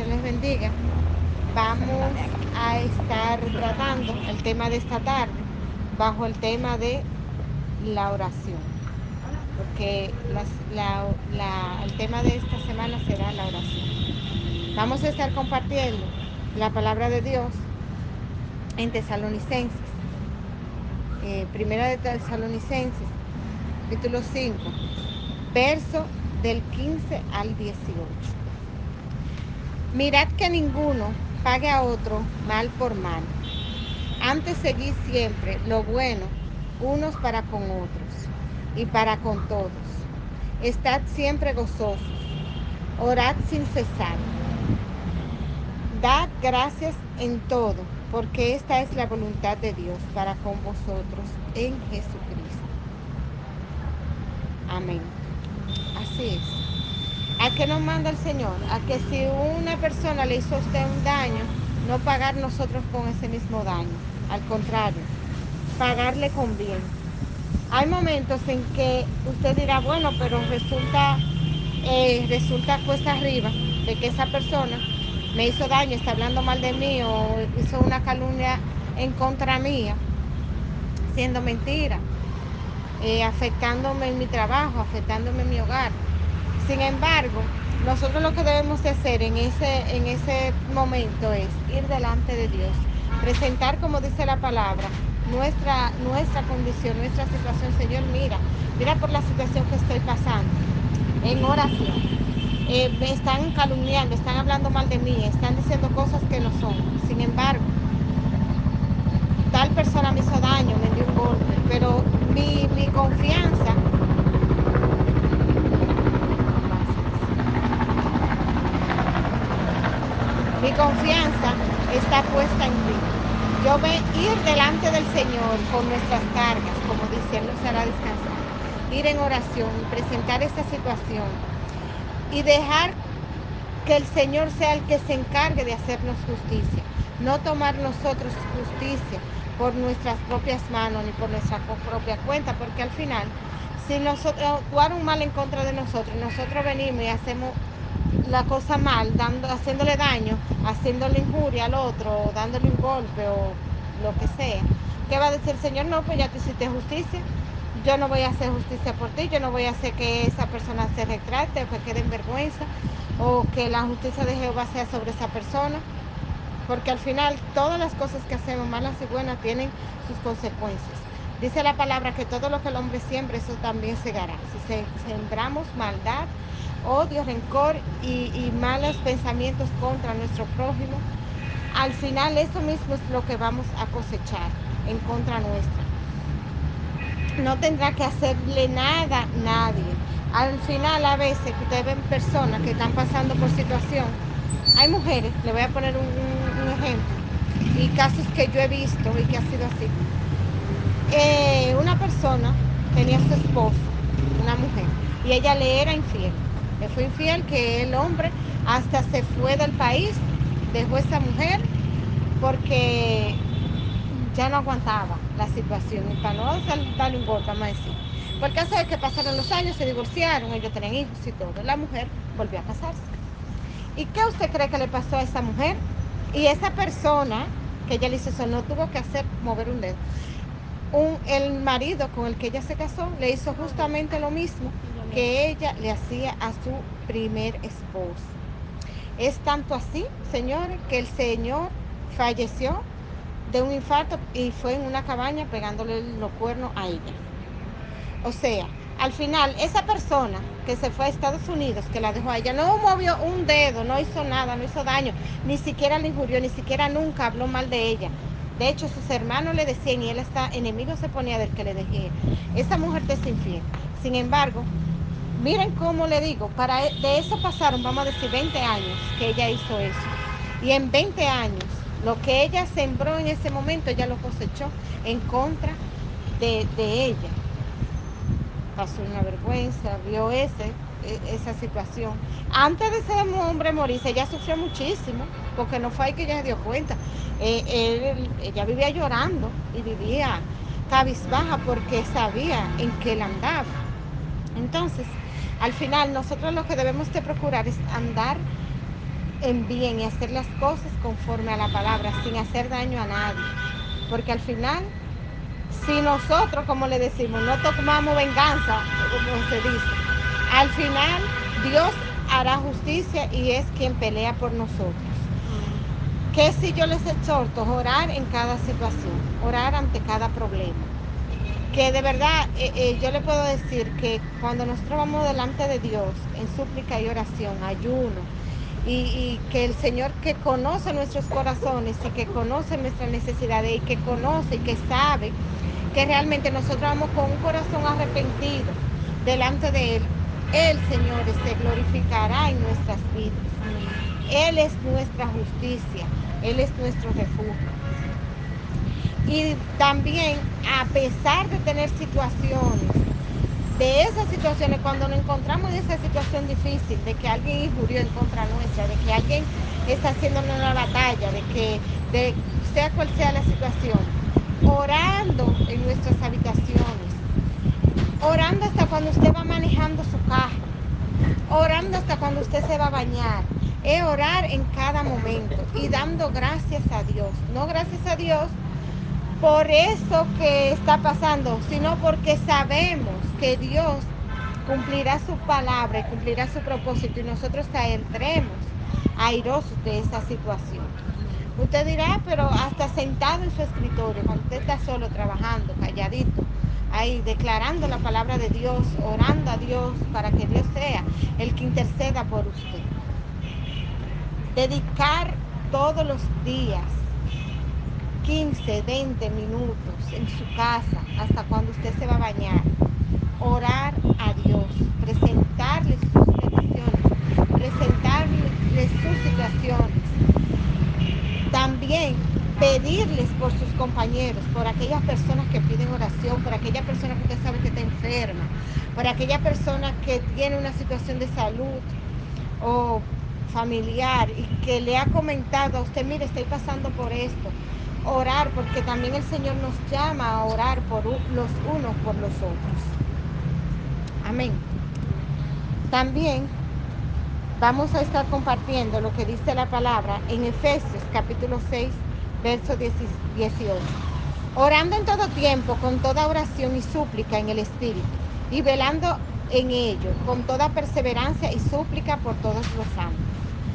bendición les bendiga. Vamos a estar tratando el tema de esta tarde bajo el tema de la oración. Porque el tema de esta semana será la oración. Vamos a estar compartiendo la palabra de Dios en Tesalonicenses. Eh, primera de Tesalonicenses, capítulo 5, verso del 15 al 18. Mirad que ninguno pague a otro mal por mal. Antes seguid siempre lo bueno unos para con otros y para con todos. Estad siempre gozosos. Orad sin cesar. Dad gracias en todo, porque esta es la voluntad de Dios para con vosotros en Jesucristo. Amén. Así es. ¿A qué nos manda el Señor? A que si una persona le hizo a usted un daño, no pagar nosotros con ese mismo daño. Al contrario, pagarle con bien. Hay momentos en que usted dirá, bueno, pero resulta, eh, resulta cuesta arriba de que esa persona me hizo daño, está hablando mal de mí o hizo una calumnia en contra mía, siendo mentira, eh, afectándome en mi trabajo, afectándome en mi hogar. Sin embargo, nosotros lo que debemos de hacer en ese, en ese momento es ir delante de Dios, presentar, como dice la palabra, nuestra, nuestra condición, nuestra situación. Señor, mira, mira por la situación que estoy pasando, en oración. Eh, me están calumniando, están hablando mal de mí, están diciendo cosas que no son. Sin embargo, tal persona me hizo daño, me dio un golpe, pero mi, mi confianza Mi confianza está puesta en ti. Yo voy a ir delante del Señor con nuestras cargas, como dice, Él nos hará descansar. Ir en oración, presentar esta situación y dejar que el Señor sea el que se encargue de hacernos justicia. No tomar nosotros justicia por nuestras propias manos ni por nuestra propia cuenta, porque al final, si nosotros actuaron mal en contra de nosotros, nosotros venimos y hacemos la cosa mal, dando, haciéndole daño, haciéndole injuria al otro, dándole un golpe o lo que sea, ¿qué va a decir el Señor? No, pues ya te hiciste justicia. Yo no voy a hacer justicia por ti, yo no voy a hacer que esa persona se retrate o que quede en vergüenza o que la justicia de Jehová sea sobre esa persona. Porque al final todas las cosas que hacemos, malas y buenas, tienen sus consecuencias. Dice la palabra que todo lo que el hombre siembra, eso también segará. Si sembramos maldad, odio, rencor y, malos pensamientos contra nuestro prójimo, al final eso mismo es lo que vamos a cosechar en contra nuestra. No tendrá que hacerle nada nadie. Al final a veces ustedes ven personas que están pasando por situación. Hay mujeres, le voy a poner un, ejemplo, y casos que yo he visto y que ha sido así. Eh, una persona tenía su esposo, una mujer, y ella le era infiel le fue infiel, que el hombre hasta se fue del país, dejó a esa mujer porque ya no aguantaba la situación y para no darle un golpe, vamos a decir. Por de que pasaron los años, se divorciaron, ellos tenían hijos y todo. La mujer volvió a casarse. ¿Y qué usted cree que le pasó a esa mujer? Y esa persona que ella le hizo eso no tuvo que hacer mover un dedo. Un, el marido con el que ella se casó le hizo justamente lo mismo que ella le hacía a su primer esposo. Es tanto así, señores, que el señor falleció de un infarto y fue en una cabaña pegándole los cuernos a ella. O sea, al final, esa persona que se fue a Estados Unidos, que la dejó a ella, no movió un dedo, no hizo nada, no hizo daño, ni siquiera le injurió, ni siquiera nunca habló mal de ella. De hecho, sus hermanos le decían y él está enemigo se ponía del que le dejé. Esa mujer te es infiel. Sin embargo, Miren cómo le digo, para e, de eso pasaron, vamos a decir, 20 años que ella hizo eso. Y en 20 años, lo que ella sembró en ese momento, ella lo cosechó en contra de, ella. Pasó una vergüenza, vio ese, e, esa situación. Antes de ese hombre morirse, ella sufrió muchísimo, porque no fue ahí que ella se dio cuenta. Eh, ella vivía llorando y vivía cabizbaja porque sabía en qué él andaba. Entonces, al final nosotros lo que debemos de procurar es andar en bien y hacer las cosas conforme a la palabra, sin hacer daño a nadie. Porque al final, si nosotros, como le decimos, no tomamos venganza, como se dice, al final Dios hará justicia y es quien pelea por nosotros. Que si yo les exhorto, orar en cada situación, orar ante cada problema. Que de verdad eh, eh, yo le puedo decir que cuando nosotros vamos delante de Dios en súplica y oración, ayuno, y, y, que el Señor que conoce nuestros corazones y que conoce nuestras necesidades y que conoce y que sabe que realmente nosotros vamos con un corazón arrepentido delante de Él, el Señor se glorificará en nuestras vidas. Él es nuestra justicia, Él es nuestro refugio. Y también, a pesar de tener situaciones, de esas situaciones, cuando nos encontramos en esa situación difícil, de que alguien injurió en contra nuestra, de que alguien está haciéndonos una batalla, de que, sea cual sea la situación, orando en nuestras habitaciones, orando hasta cuando usted va manejando su carro, orando hasta cuando usted se va a bañar. Es orar en cada momento y dando gracias a Dios. No gracias a Dios por eso que está pasando, sino porque sabemos que Dios cumplirá su palabra y cumplirá su propósito y nosotros saldremos airosos de esa situación. Usted dirá, pero hasta sentado en su escritorio, cuando usted está solo trabajando, calladito, ahí declarando la palabra de Dios, orando a Dios para que Dios sea el que interceda por usted. Dedicar todos los días 15, 20 minutos en su casa hasta cuando usted se va a bañar. Orar a Dios, presentarle sus peticiones, presentarle sus situaciones. También pedirles por sus compañeros, por aquellas personas que piden oración, por aquella persona que usted sabe que está enferma, por aquella persona que tiene una situación de salud o familiar y que le ha comentado a usted, mire, estoy pasando por esto. Orar, porque también el Señor nos llama a orar por los unos por los otros. Amén. También vamos a estar compartiendo lo que dice la palabra en Efesios capítulo 6, verso 18. Orando en todo tiempo, con toda oración y súplica en el Espíritu, y velando en ello, con toda perseverancia y súplica por todos los santos.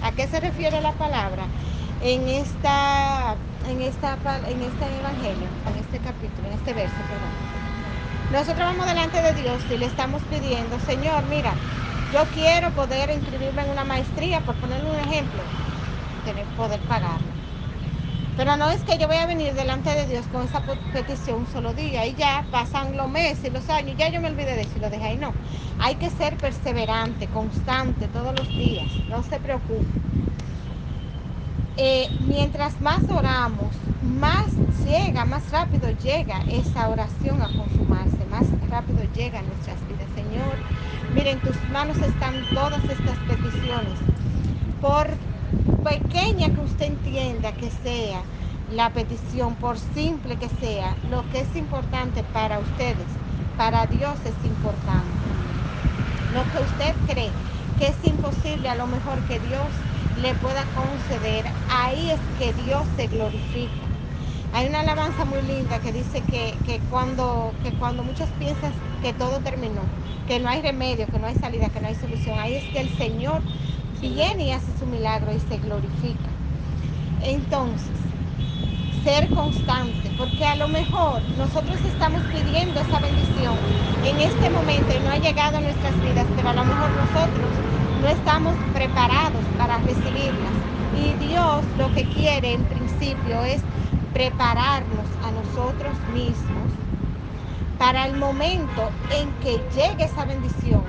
¿A qué se refiere la palabra? En esta, en esta, en este evangelio, en este capítulo, en este verso, perdón. Nosotros vamos delante de Dios y le estamos pidiendo, Señor, mira, yo quiero poder inscribirme en una maestría, por ponerle un ejemplo, tener poder pagarla. Pero no es que yo voy a venir delante de Dios con esa petición un solo día y ya pasan los meses, los años, ya yo me olvidé de eso y lo dejé ahí. No, hay que ser perseverante, constante todos los días, no se preocupe. Eh, mientras más oramos, más llega, más rápido llega esa oración a consumarse, más rápido llega a nuestras vidas. Señor, miren, en tus manos están todas estas peticiones. Por pequeña que usted entienda que sea la petición, por simple que sea, lo que es importante para ustedes, para Dios es importante. Lo que usted cree que es imposible, a lo mejor que Dios le pueda conceder, ahí es que Dios se glorifica. Hay una alabanza muy linda que dice que, que, cuando, que cuando muchos piensan que todo terminó, que no hay remedio, que no hay salida, que no hay solución, ahí es que el Señor viene y hace su milagro y se glorifica. Entonces, ser constante, porque a lo mejor nosotros estamos pidiendo esa bendición en este momento y no ha llegado a nuestras vidas, pero a lo mejor nosotros no estamos preparados para recibirlas. Y Dios lo que quiere en principio es prepararnos a nosotros mismos para el momento en que llegue esa bendición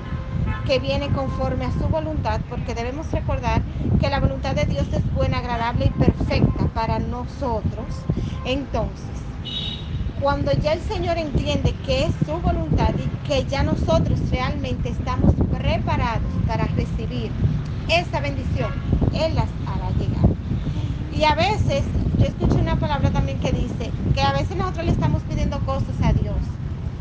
que viene conforme a su voluntad, porque debemos recordar que la voluntad de Dios es buena, agradable y perfecta para nosotros. Entonces, cuando ya el Señor entiende que es su voluntad y que ya nosotros realmente estamos preparados para recibir esa bendición, Él las hará llegar. Y a veces, yo escucho una palabra también que dice que a veces nosotros le estamos pidiendo cosas a Dios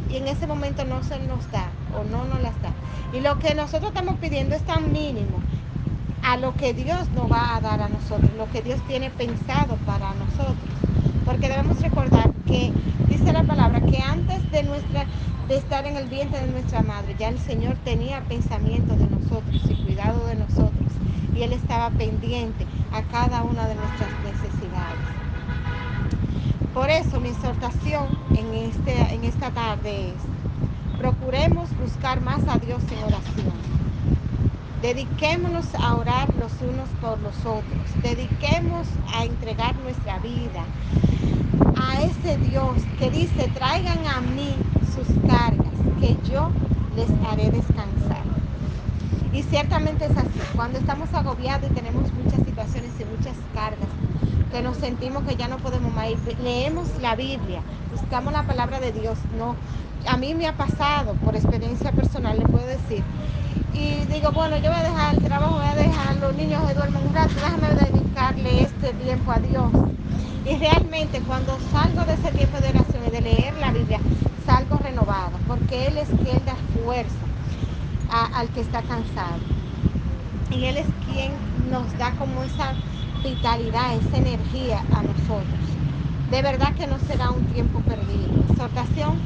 y en ese momento no se nos da o no nos las da. Y lo que nosotros estamos pidiendo es tan mínimo a lo que Dios nos va a dar a nosotros, lo que Dios tiene pensado para nosotros. Porque debemos recordar que dice la palabra que antes de nuestra de estar en el vientre de nuestra madre, ya el Señor tenía pensamiento de nosotros y cuidado de nosotros. Y Él estaba pendiente a cada una de nuestras necesidades. Por eso mi exhortación en, este, en esta tarde es, procuremos buscar más a Dios en oración. Dediquémonos a orar los unos por los otros. Dediquemos a entregar nuestra vida a ese Dios que dice, traigan a mí sus cargas, que yo les haré descansar. Y ciertamente es así. Cuando estamos agobiados y tenemos muchas situaciones y muchas cargas, que nos sentimos que ya no podemos más ir, leemos la Biblia, buscamos la palabra de Dios. No, a mí me ha pasado, por experiencia personal, le puedo decir. Y digo, bueno, yo voy a dejar el trabajo, voy a dejar los niños que duermen un rato, déjame dedicarle este tiempo a Dios. Y realmente cuando salgo de ese tiempo de oración y de leer la Biblia, salgo renovada, porque Él es quien da fuerza al que está cansado. Y Él es quien nos da como esa vitalidad, esa energía a nosotros. De verdad que no será un tiempo perdido. Exhortación,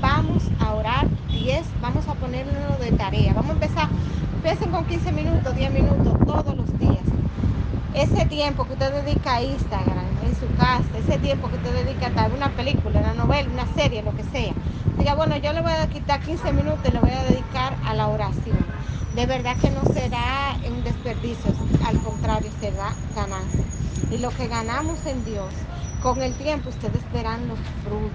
vamos a orar 10, vamos a ponerlo de tarea. Vamos a empezar, empiecen con 15 minutos, 10 minutos todos los días. Ese tiempo que usted dedica a Instagram, en su casa, ese tiempo que usted dedica a una película, una novela, una serie, lo que sea. Diga, bueno, yo le voy a quitar 15 minutos y le voy a dedicar a la oración de verdad que no será un desperdicio, al contrario, será ganancia. Y lo que ganamos en Dios, con el tiempo ustedes verán los frutos.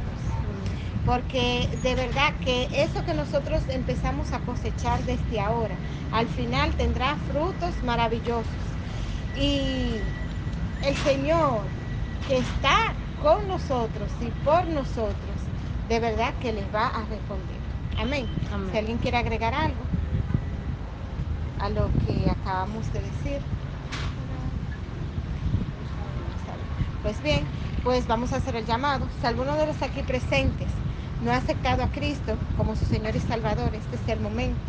Porque de verdad que eso que nosotros empezamos a cosechar desde ahora, al final tendrá frutos maravillosos. Y el Señor que está con nosotros y por nosotros, de verdad que les va a responder. Amén. Amén. Si alguien quiere agregar algo a lo que acabamos de decir. Pues bien, pues vamos a hacer el llamado. Si alguno de los aquí presentes no ha aceptado a Cristo como su Señor y Salvador, este es el momento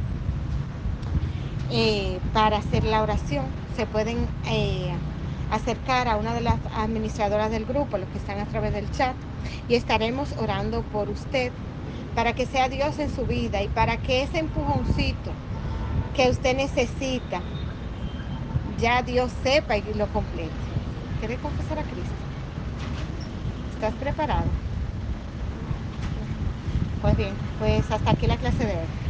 eh, para hacer la oración. Se pueden eh, acercar a una de las administradoras del grupo, los que están a través del chat, y estaremos orando por usted para que sea Dios en su vida y para que ese empujoncito que usted necesita, ya Dios sepa y lo complete. ¿Quiere confesar a Cristo? ¿Estás preparado? Pues bien, pues hasta aquí la clase de hoy.